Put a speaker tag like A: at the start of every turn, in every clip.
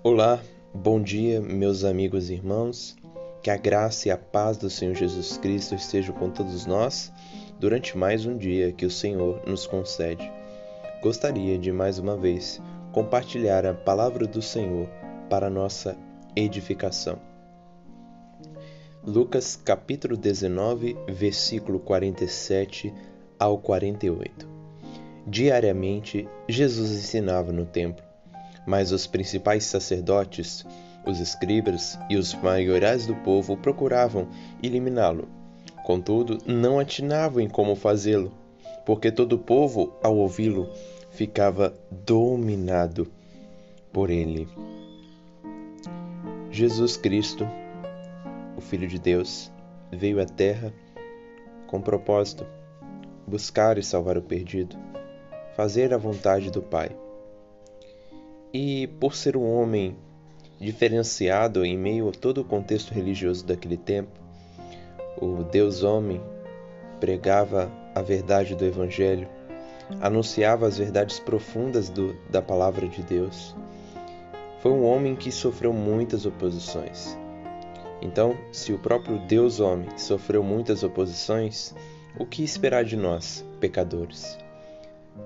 A: Olá, bom dia, meus amigos e irmãos. Que a graça e a paz do Senhor Jesus Cristo estejam com todos nós durante mais um dia que o Senhor nos concede. Gostaria de mais uma vez compartilhar a palavra do Senhor para nossa edificação. Lucas capítulo 19, versículo 47 ao 48. Diariamente, Jesus ensinava no templo mas os principais sacerdotes, os escribas e os maiorais do povo procuravam eliminá-lo. Contudo, não atinavam em como fazê-lo, porque todo o povo, ao ouvi-lo, ficava dominado por ele. Jesus Cristo, o Filho de Deus, veio à Terra com propósito buscar e salvar o perdido, fazer a vontade do Pai. E por ser um homem diferenciado em meio a todo o contexto religioso daquele tempo, o Deus homem pregava a verdade do Evangelho, anunciava as verdades profundas do, da palavra de Deus. Foi um homem que sofreu muitas oposições. Então, se o próprio Deus homem sofreu muitas oposições, o que esperar de nós, pecadores?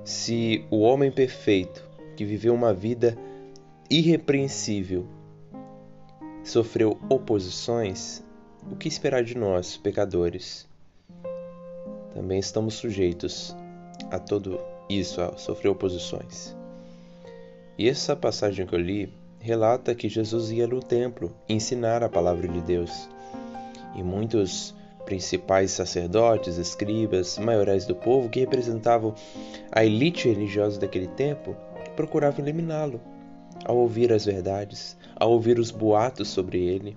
A: Se o homem perfeito que viveu uma vida irrepreensível, sofreu oposições, o que esperar de nós, pecadores? Também estamos sujeitos a tudo isso, a sofrer oposições. E essa passagem que eu li relata que Jesus ia no templo ensinar a palavra de Deus. E muitos principais sacerdotes, escribas, maiorais do povo que representavam a elite religiosa daquele tempo procuravam eliminá-lo, ao ouvir as verdades, ao ouvir os boatos sobre ele.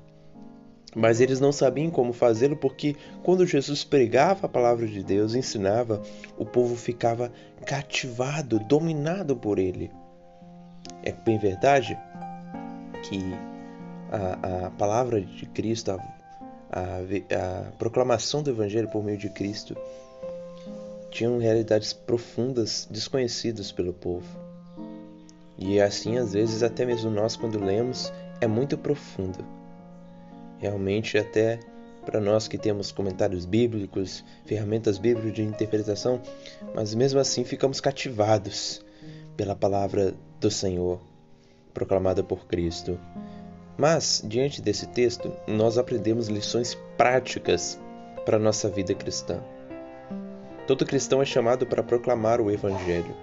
A: Mas eles não sabiam como fazê-lo porque, quando Jesus pregava a palavra de Deus, ensinava, o povo ficava cativado, dominado por ele. É bem verdade que a, a palavra de Cristo, a, a, a proclamação do Evangelho por meio de Cristo, tinham realidades profundas desconhecidas pelo povo. E assim, às vezes, até mesmo nós, quando lemos, é muito profundo. Realmente, até para nós que temos comentários bíblicos, ferramentas bíblicas de interpretação, mas mesmo assim ficamos cativados pela palavra do Senhor, proclamada por Cristo. Mas, diante desse texto, nós aprendemos lições práticas para a nossa vida cristã. Todo cristão é chamado para proclamar o Evangelho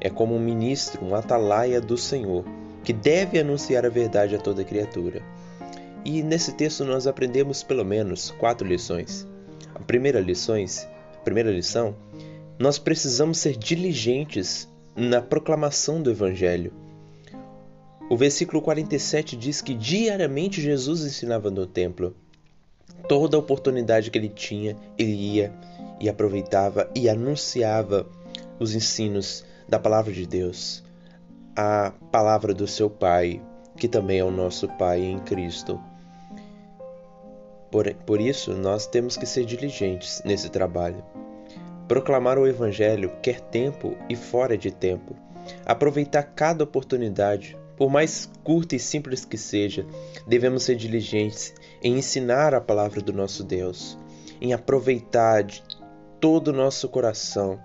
A: é como um ministro, um atalaia do Senhor, que deve anunciar a verdade a toda criatura. E nesse texto nós aprendemos pelo menos quatro lições. A primeira, lições, a primeira lição, nós precisamos ser diligentes na proclamação do Evangelho. O versículo 47 diz que diariamente Jesus ensinava no templo. Toda oportunidade que ele tinha, ele ia e aproveitava e anunciava os ensinos da palavra de Deus, a palavra do seu Pai, que também é o nosso Pai em Cristo. Por, por isso, nós temos que ser diligentes nesse trabalho. Proclamar o Evangelho quer tempo e fora de tempo. Aproveitar cada oportunidade, por mais curta e simples que seja, devemos ser diligentes em ensinar a palavra do nosso Deus, em aproveitar de todo o nosso coração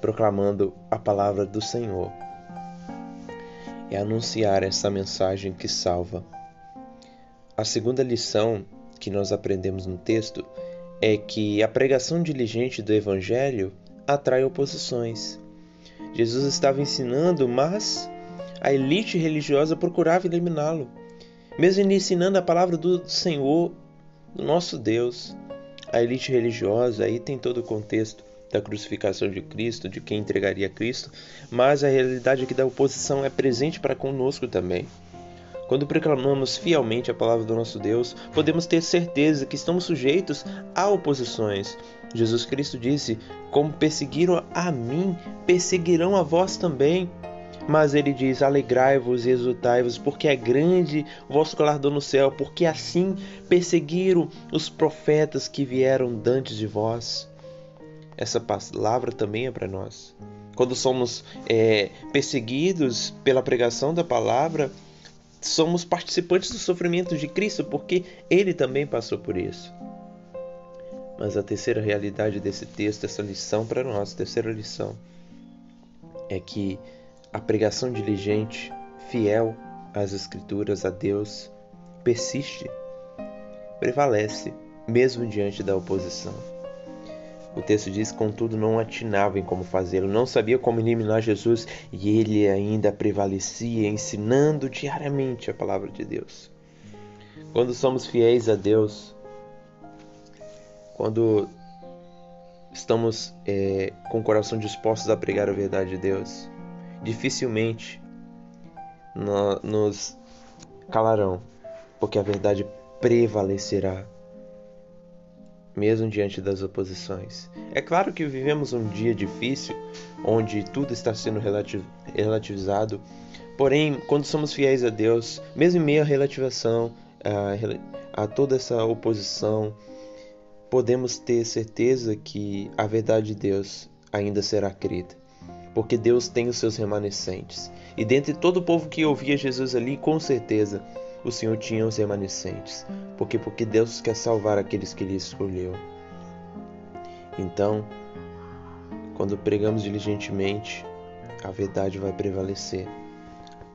A: proclamando a palavra do Senhor. É anunciar essa mensagem que salva. A segunda lição que nós aprendemos no texto é que a pregação diligente do Evangelho atrai oposições. Jesus estava ensinando, mas a elite religiosa procurava eliminá-lo. Mesmo ensinando a palavra do Senhor, do nosso Deus, a elite religiosa, aí tem todo o contexto, da crucificação de Cristo, de quem entregaria Cristo, mas a realidade aqui da oposição é presente para conosco também. Quando proclamamos fielmente a palavra do nosso Deus, podemos ter certeza que estamos sujeitos a oposições. Jesus Cristo disse: Como perseguiram a mim, perseguirão a vós também. Mas ele diz: Alegrai-vos e exultai-vos, porque é grande o vosso galardão no céu, porque assim perseguiram os profetas que vieram dantes de vós essa palavra também é para nós. Quando somos é, perseguidos pela pregação da palavra, somos participantes do sofrimento de Cristo, porque ele também passou por isso. Mas a terceira realidade desse texto, essa lição para nós, terceira lição, é que a pregação diligente, fiel às Escrituras, a Deus, persiste, prevalece, mesmo diante da oposição. O texto diz: Contudo, não atinava em como fazê-lo, não sabia como eliminar Jesus e ele ainda prevalecia, ensinando diariamente a palavra de Deus. Quando somos fiéis a Deus, quando estamos é, com o coração dispostos a pregar a verdade de Deus, dificilmente no, nos calarão, porque a verdade prevalecerá mesmo diante das oposições. É claro que vivemos um dia difícil, onde tudo está sendo relativizado, porém, quando somos fiéis a Deus, mesmo em meio à relativação, a, a toda essa oposição, podemos ter certeza que a verdade de Deus ainda será crida, porque Deus tem os seus remanescentes. E dentre todo o povo que ouvia Jesus ali, com certeza, o Senhor tinha os remanescentes, porque porque Deus quer salvar aqueles que ele escolheu. Então, quando pregamos diligentemente, a verdade vai prevalecer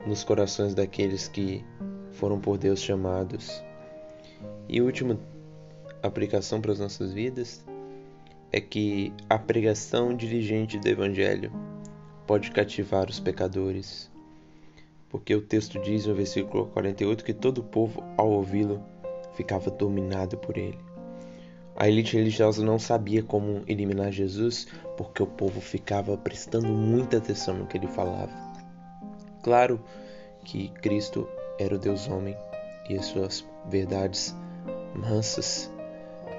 A: nos corações daqueles que foram por Deus chamados. E última aplicação para as nossas vidas é que a pregação diligente do Evangelho pode cativar os pecadores porque o texto diz no versículo 48 que todo o povo, ao ouvi-lo, ficava dominado por ele. A elite religiosa não sabia como eliminar Jesus porque o povo ficava prestando muita atenção no que ele falava. Claro que Cristo era o Deus homem e as suas verdades mansas,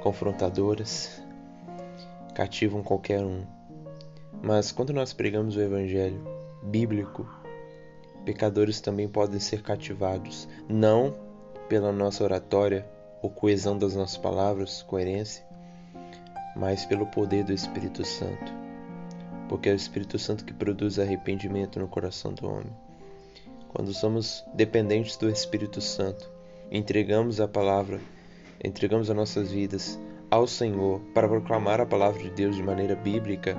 A: confrontadoras, cativam qualquer um. Mas quando nós pregamos o evangelho bíblico, pecadores também podem ser cativados, não pela nossa oratória ou coesão das nossas palavras, coerência, mas pelo poder do Espírito Santo. Porque é o Espírito Santo que produz arrependimento no coração do homem. Quando somos dependentes do Espírito Santo, entregamos a palavra, entregamos as nossas vidas ao Senhor para proclamar a palavra de Deus de maneira bíblica,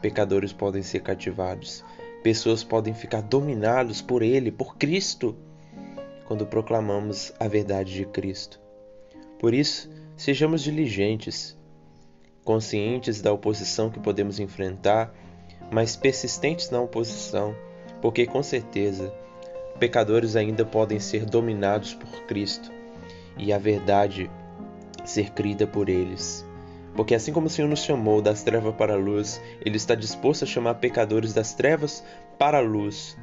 A: pecadores podem ser cativados Pessoas podem ficar dominados por Ele, por Cristo, quando proclamamos a verdade de Cristo. Por isso, sejamos diligentes, conscientes da oposição que podemos enfrentar, mas persistentes na oposição, porque com certeza pecadores ainda podem ser dominados por Cristo e a verdade ser crida por eles. Porque assim como o Senhor nos chamou das trevas para a luz, Ele está disposto a chamar pecadores das trevas para a luz,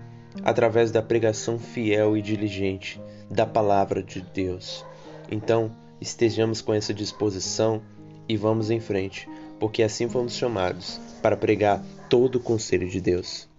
A: através da pregação fiel e diligente da palavra de Deus. Então, estejamos com essa disposição e vamos em frente, porque assim fomos chamados para pregar todo o conselho de Deus.